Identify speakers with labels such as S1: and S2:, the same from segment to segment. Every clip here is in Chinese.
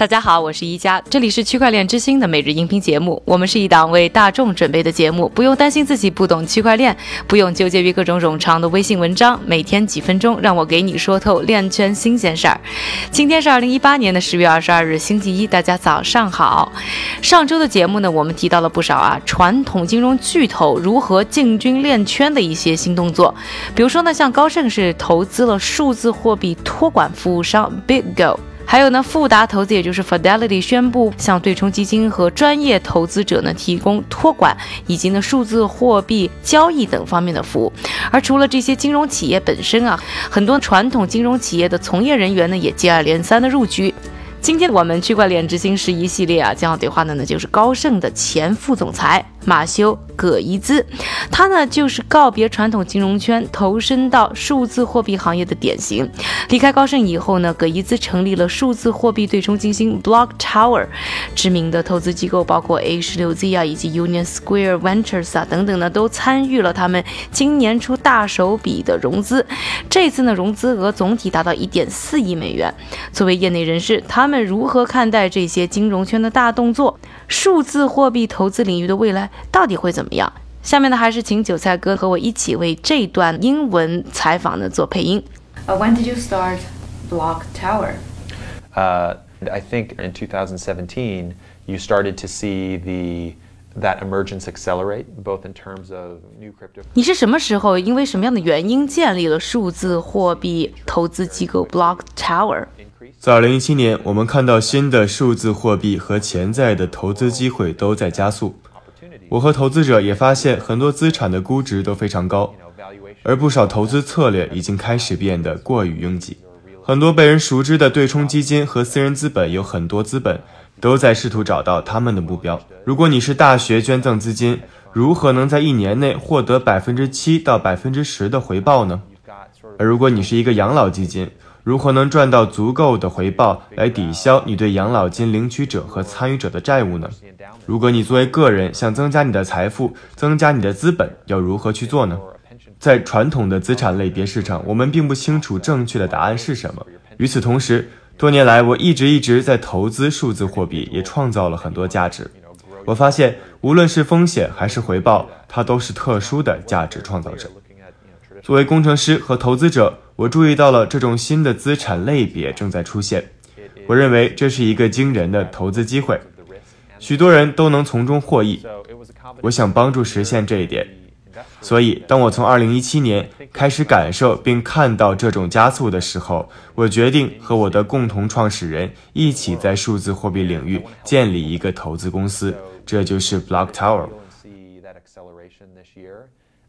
S1: 大家好，我是一加，这里是区块链之星的每日音频节目。我们是一档为大众准备的节目，不用担心自己不懂区块链，不用纠结于各种冗长的微信文章。每天几分钟，让我给你说透链圈新鲜事儿。今天是二零一八年的十月二十二日，星期一，大家早上好。上周的节目呢，我们提到了不少啊，传统金融巨头如何进军链圈的一些新动作。比如说呢，像高盛是投资了数字货币托管服务商 BigGo。还有呢，富达投资也就是 Fidelity 宣布向对冲基金和专业投资者呢提供托管以及呢数字货币交易等方面的服务。而除了这些金融企业本身啊，很多传统金融企业的从业人员呢也接二连三的入局。今天我们区块链之星十一系列啊，将要对话的呢就是高盛的前副总裁。马修·葛伊兹，他呢就是告别传统金融圈，投身到数字货币行业的典型。离开高盛以后呢，葛伊兹成立了数字货币对冲基金 Block Tower，知名的投资机构包括 A 十六 Z 啊，以及 Union Square Ventures 啊等等呢，都参与了他们今年初大手笔的融资。这次呢，融资额总体达到一点四亿美元。作为业内人士，他们如何看待这些金融圈的大动作？数字货币投资领域的未来到底会怎么样？下面呢，还是请韭菜哥和我一起为这段英文采访呢做配音。
S2: Uh, when did you start Block Tower?
S3: Uh, I think in 2017 you started to see the that emergence accelerate, both in terms of new crypto.
S1: 你是什么时候因为什么样的原因建立了数字货币投资机构 Block Tower？
S4: 在二零一七年，我们看到新的数字货币和潜在的投资机会都在加速。我和投资者也发现，很多资产的估值都非常高，而不少投资策略已经开始变得过于拥挤。很多被人熟知的对冲基金和私人资本有很多资本都在试图找到他们的目标。如果你是大学捐赠资金，如何能在一年内获得百分之七到百分之十的回报呢？而如果你是一个养老基金，如何能赚到足够的回报来抵消你对养老金领取者和参与者的债务呢？如果你作为个人想增加你的财富、增加你的资本，要如何去做呢？在传统的资产类别市场，我们并不清楚正确的答案是什么。与此同时，多年来我一直一直在投资数字货币，也创造了很多价值。我发现，无论是风险还是回报，它都是特殊的价值创造者。作为工程师和投资者，我注意到了这种新的资产类别正在出现。我认为这是一个惊人的投资机会，许多人都能从中获益。我想帮助实现这一点。所以，当我从2017年开始感受并看到这种加速的时候，我决定和我的共同创始人一起在数字货币领域建立一个投资公司，这就是 Block Tower。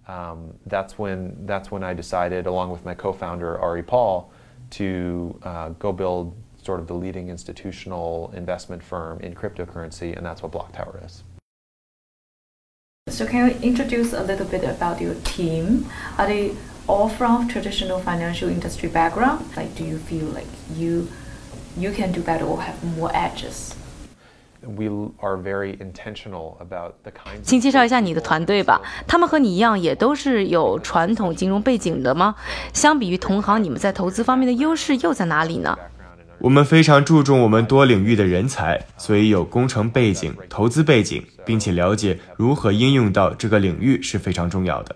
S3: Um, that's when that's when I decided, along with my co-founder Ari Paul, to uh, go build sort of the leading institutional investment firm in cryptocurrency, and that's what Block Tower is.
S2: So can you introduce a little bit about your team? Are they all from traditional financial industry background? Like, do you feel like you you can do better or have more edges?
S1: 请介绍一下你的团队吧。他们和你一样，也都是有传统金融背景的吗？相比于同行，你们在投资方面的优势又在哪里呢？
S4: 我们非常注重我们多领域的人才，所以有工程背景、投资背景，并且了解如何应用到这个领域是非常重要的。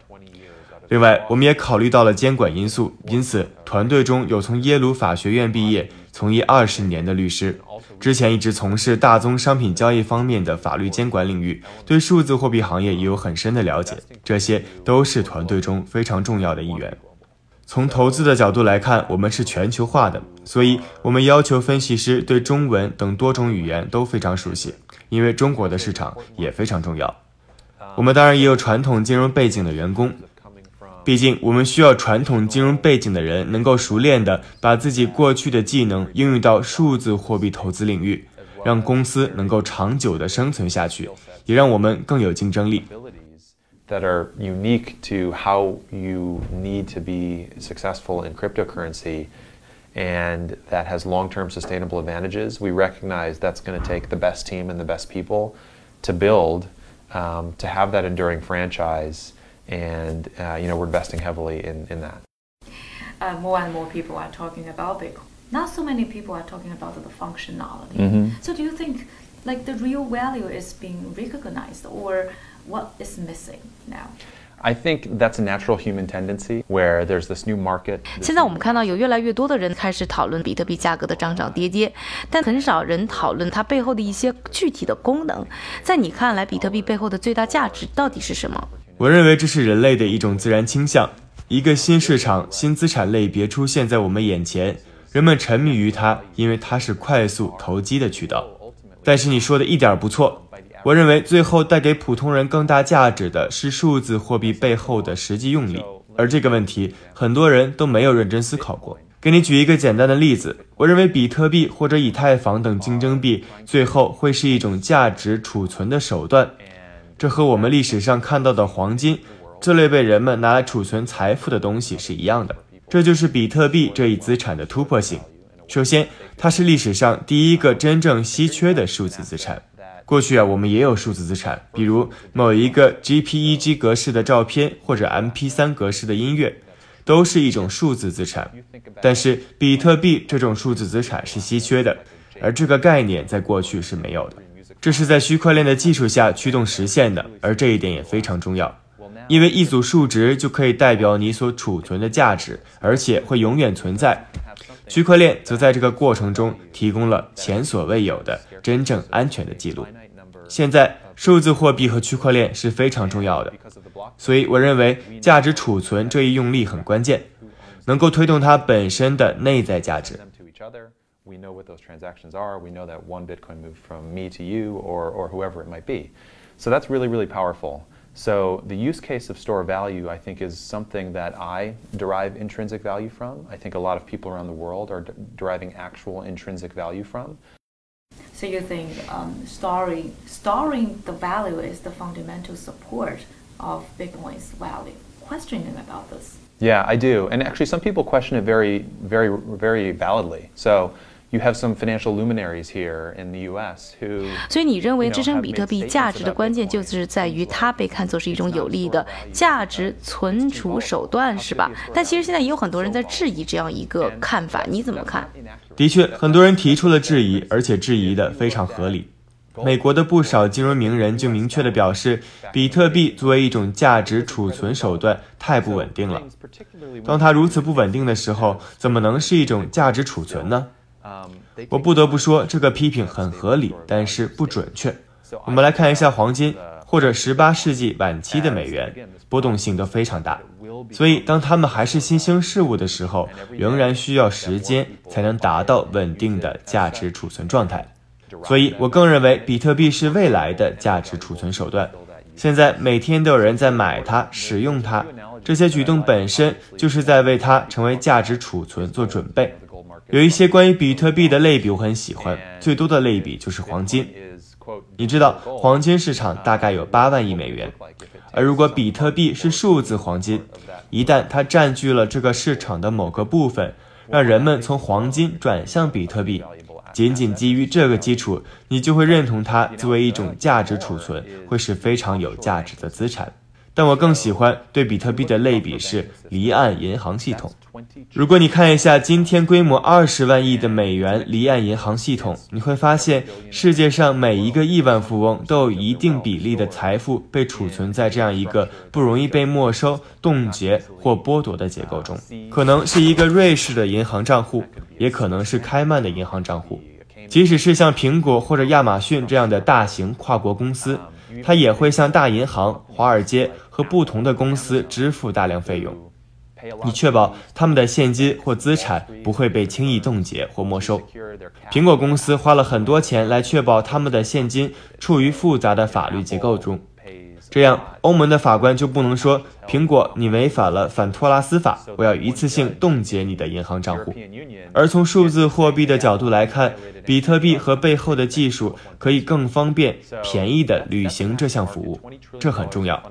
S4: 另外，我们也考虑到了监管因素，因此团队中有从耶鲁法学院毕业、从业二十年的律师。之前一直从事大宗商品交易方面的法律监管领域，对数字货币行业也有很深的了解，这些都是团队中非常重要的一员。从投资的角度来看，我们是全球化的，所以我们要求分析师对中文等多种语言都非常熟悉，因为中国的市场也非常重要。我们当然也有传统金融背景的员工。毕竟，我们需要传统金融背景的人能够熟练地把自己过去的技能应用到数字货币投资领域，让公司能够长久地生存下去，也让我们更有竞争力。
S3: That are unique to how you need to be successful in cryptocurrency, and that has long-term sustainable advantages. We recognize that's going to take the best team and the best people to build um, to have that enduring franchise. and uh, you know we're investing heavily in in that.
S2: Uh, more and more people are talking about Bitcoin. not so many people are talking about the functionality. So do you think like the real value is being recognized or what is missing now?
S3: I think that's a natural human tendency where there's this new market.
S1: 现在我们看到有越来越多的人开始讨论比特币价格的涨涨跌跌，但很少人讨论它背后的一些具体的功能。在你看来，比特币背后的最大价值到底是什么？
S4: 我认为这是人类的一种自然倾向。一个新市场、新资产类别出现在我们眼前，人们沉迷于它，因为它是快速投机的渠道。但是你说的一点不错，我认为最后带给普通人更大价值的是数字货币背后的实际用力，而这个问题很多人都没有认真思考过。给你举一个简单的例子，我认为比特币或者以太坊等竞争币最后会是一种价值储存的手段，这和我们历史上看到的黄金这类被人们拿来储存财富的东西是一样的。这就是比特币这一资产的突破性。首先，它是历史上第一个真正稀缺的数字资产。过去啊，我们也有数字资产，比如某一个 JPEG 格式的照片或者 MP3 格式的音乐，都是一种数字资产。但是，比特币这种数字资产是稀缺的，而这个概念在过去是没有的。这是在区块链的技术下驱动实现的，而这一点也非常重要，因为一组数值就可以代表你所储存的价值，而且会永远存在。区块链则在这个过程中提供了前所未有的真正安全的记录。现在，数字货币和区块链是非常重要的，所以我认为价值储存这一用力很关键，能够推动它本身的内在价值。
S3: We know what those transactions are. We know that one Bitcoin moved from me to you or, or whoever it might be. So that's really, really powerful. So the use case of store value, I think, is something that I derive intrinsic value from. I think a lot of people around the world are d- deriving actual intrinsic value from.
S2: So you think um, storing storing the value is the fundamental support of Bitcoin's value? Questioning about this.
S3: Yeah, I do. And actually, some people question it very, very, very validly. So you have some financial luminaries here in the U.S. who.
S1: 所以你认为支撑比特币价值的关键就是在于它被看作是一种有利的价值存储手段，是吧？但其实现在也有很多人在质疑这样一个看法，你怎么看？
S4: 的确，很多人提出了质疑，而且质疑的非常合理。美国的不少金融名人就明确地表示，比特币作为一种价值储存手段太不稳定了。当它如此不稳定的时候，怎么能是一种价值储存呢？我不得不说，这个批评很合理，但是不准确。我们来看一下黄金或者18世纪晚期的美元，波动性都非常大。所以，当它们还是新兴事物的时候，仍然需要时间才能达到稳定的价值储存状态。所以我更认为比特币是未来的价值储存手段。现在每天都有人在买它、使用它，这些举动本身就是在为它成为价值储存做准备。有一些关于比特币的类比我很喜欢，最多的类比就是黄金。你知道，黄金市场大概有八万亿美元，而如果比特币是数字黄金，一旦它占据了这个市场的某个部分，让人们从黄金转向比特币。仅仅基于这个基础，你就会认同它作为一种价值储存，会是非常有价值的资产。但我更喜欢对比特币的类比是离岸银行系统。如果你看一下今天规模二十万亿的美元离岸银行系统，你会发现世界上每一个亿万富翁都有一定比例的财富被储存在这样一个不容易被没收、冻结或剥夺的结构中，可能是一个瑞士的银行账户，也可能是开曼的银行账户。即使是像苹果或者亚马逊这样的大型跨国公司，它也会向大银行、华尔街和不同的公司支付大量费用，以确保他们的现金或资产不会被轻易冻结或没收。苹果公司花了很多钱来确保他们的现金处于复杂的法律结构中，这样欧盟的法官就不能说苹果你违反了反托拉斯法，我要一次性冻结你的银行账户。而从数字货币的角度来看，比特币和背后的技术可以更方便、便宜地履行这项服务，这很重要。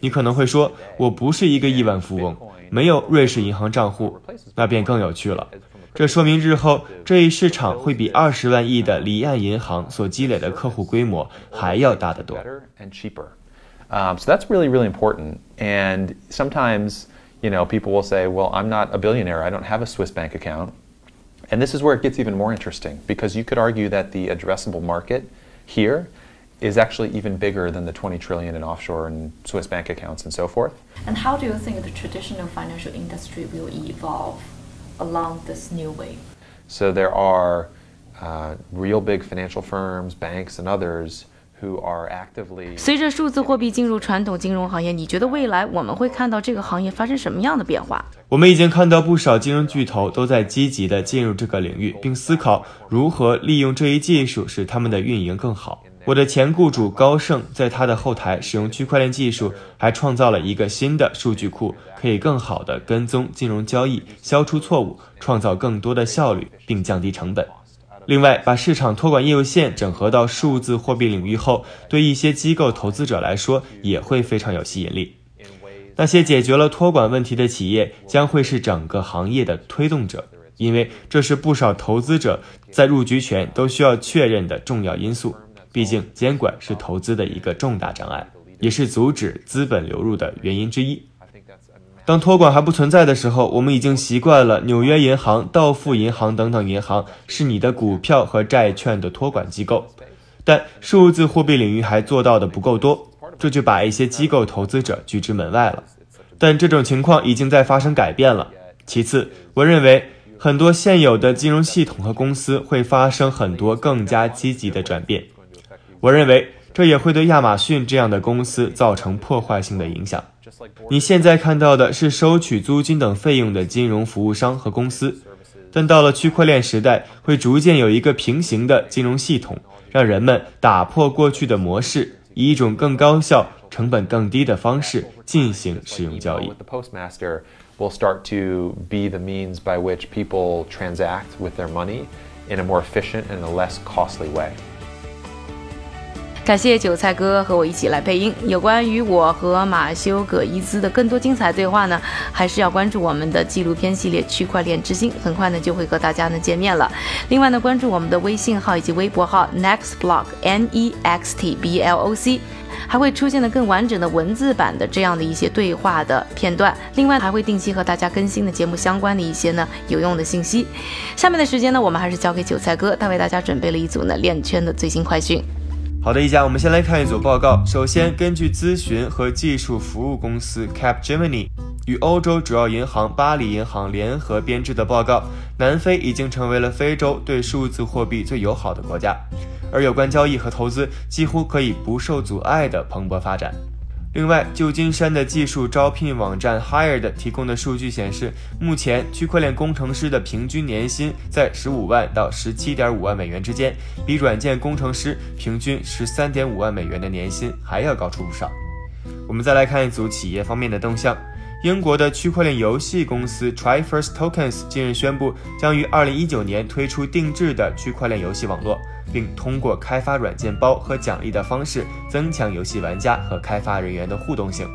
S4: 你可能会说，我不是一个亿万富翁，没有瑞士银行账户，那便更有趣了。这说明日后这一市场会比二十万亿的离岸银行所积累的客户规模还要大得多。
S3: Um, so that's really, really important. And sometimes, you know, people will say, well, I'm not a billionaire. I don't have a Swiss bank account. And this is where it gets even more interesting because you could argue that the addressable market here is actually even bigger than the 20 trillion in offshore and Swiss bank accounts and so forth.
S2: And how do you think the traditional financial industry will evolve along this new way?
S3: So there are uh, real big financial firms, banks, and others who are actively.
S1: 随着数字货币进入传统金融行业，你觉得未来我们会看到这个行业发生什么样的变化？
S4: 我们已经看到不少金融巨头都在积极地进入这个领域，并思考如何利用这一技术使他们的运营更好。我的前雇主高盛在他的后台使用区块链技术，还创造了一个新的数据库，可以更好地跟踪金融交易，消除错误，创造更多的效率，并降低成本。另外，把市场托管业务线整合到数字货币领域后，对一些机构投资者来说也会非常有吸引力。那些解决了托管问题的企业将会是整个行业的推动者，因为这是不少投资者在入局前都需要确认的重要因素。毕竟，监管是投资的一个重大障碍，也是阻止资本流入的原因之一。当托管还不存在的时候，我们已经习惯了纽约银行、道富银行等等银行是你的股票和债券的托管机构。但数字货币领域还做到的不够多，这就把一些机构投资者拒之门外了。但这种情况已经在发生改变了。其次，我认为很多现有的金融系统和公司会发生很多更加积极的转变。我认为这也会对亚马逊这样的公司造成破坏性的影响。你现在看到的是收取租金等费用的金融服务商和公司，但到了区块链时代，会逐渐有一个平行的金融系统，让人们打破过去的模式，以一种更高效、成本更低的方式进行使用交易。
S3: Will start to be the means by which people transact with their money in a more efficient and a less costly way.
S1: 感谢韭菜哥和我一起来配音。有关于我和马修·葛伊兹的更多精彩对话呢，还是要关注我们的纪录片系列《区块链之星》，很快呢就会和大家呢见面了。另外呢，关注我们的微信号以及微博号 Next Block N E X T B L O C，还会出现的更完整的文字版的这样的一些对话的片段。另外还会定期和大家更新的节目相关的一些呢有用的信息。下面的时间呢，我们还是交给韭菜哥，他为大家准备了一组呢链圈的最新快讯。
S4: 好的，一家，我们先来看一组报告。首先，根据咨询和技术服务公司 Capgemini 与欧洲主要银行巴黎银行联合编制的报告，南非已经成为了非洲对数字货币最友好的国家，而有关交易和投资几乎可以不受阻碍地蓬勃发展。另外，旧金山的技术招聘网站 Hired 提供的数据显示，目前区块链工程师的平均年薪在十五万到十七点五万美元之间，比软件工程师平均十三点五万美元的年薪还要高出不少。我们再来看一组企业方面的动向。英国的区块链游戏公司 TriFirst Tokens 近日宣布，将于二零一九年推出定制的区块链游戏网络，并通过开发软件包和奖励的方式，增强游戏玩家和开发人员的互动性。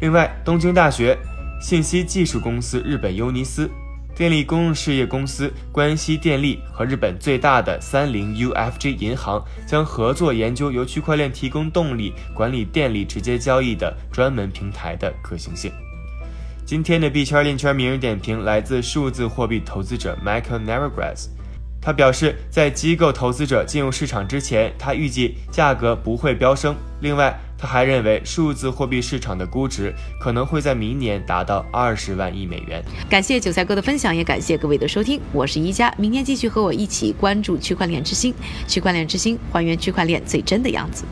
S4: 另外，东京大学、信息技术公司日本尤尼斯、电力公用事业公司关西电力和日本最大的三菱 UFJ 银行将合作研究由区块链提供动力、管理电力直接交易的专门平台的可行性。今天的币圈链圈名人点评来自数字货币投资者 Michael Nevergrass。他表示，在机构投资者进入市场之前，他预计价格不会飙升。另外，他还认为数字货币市场的估值可能会在明年达到二十万亿美元。
S1: 感谢韭菜哥的分享，也感谢各位的收听。我是一加，明天继续和我一起关注区块链之星。区块链之星，还原区块链最真的样子。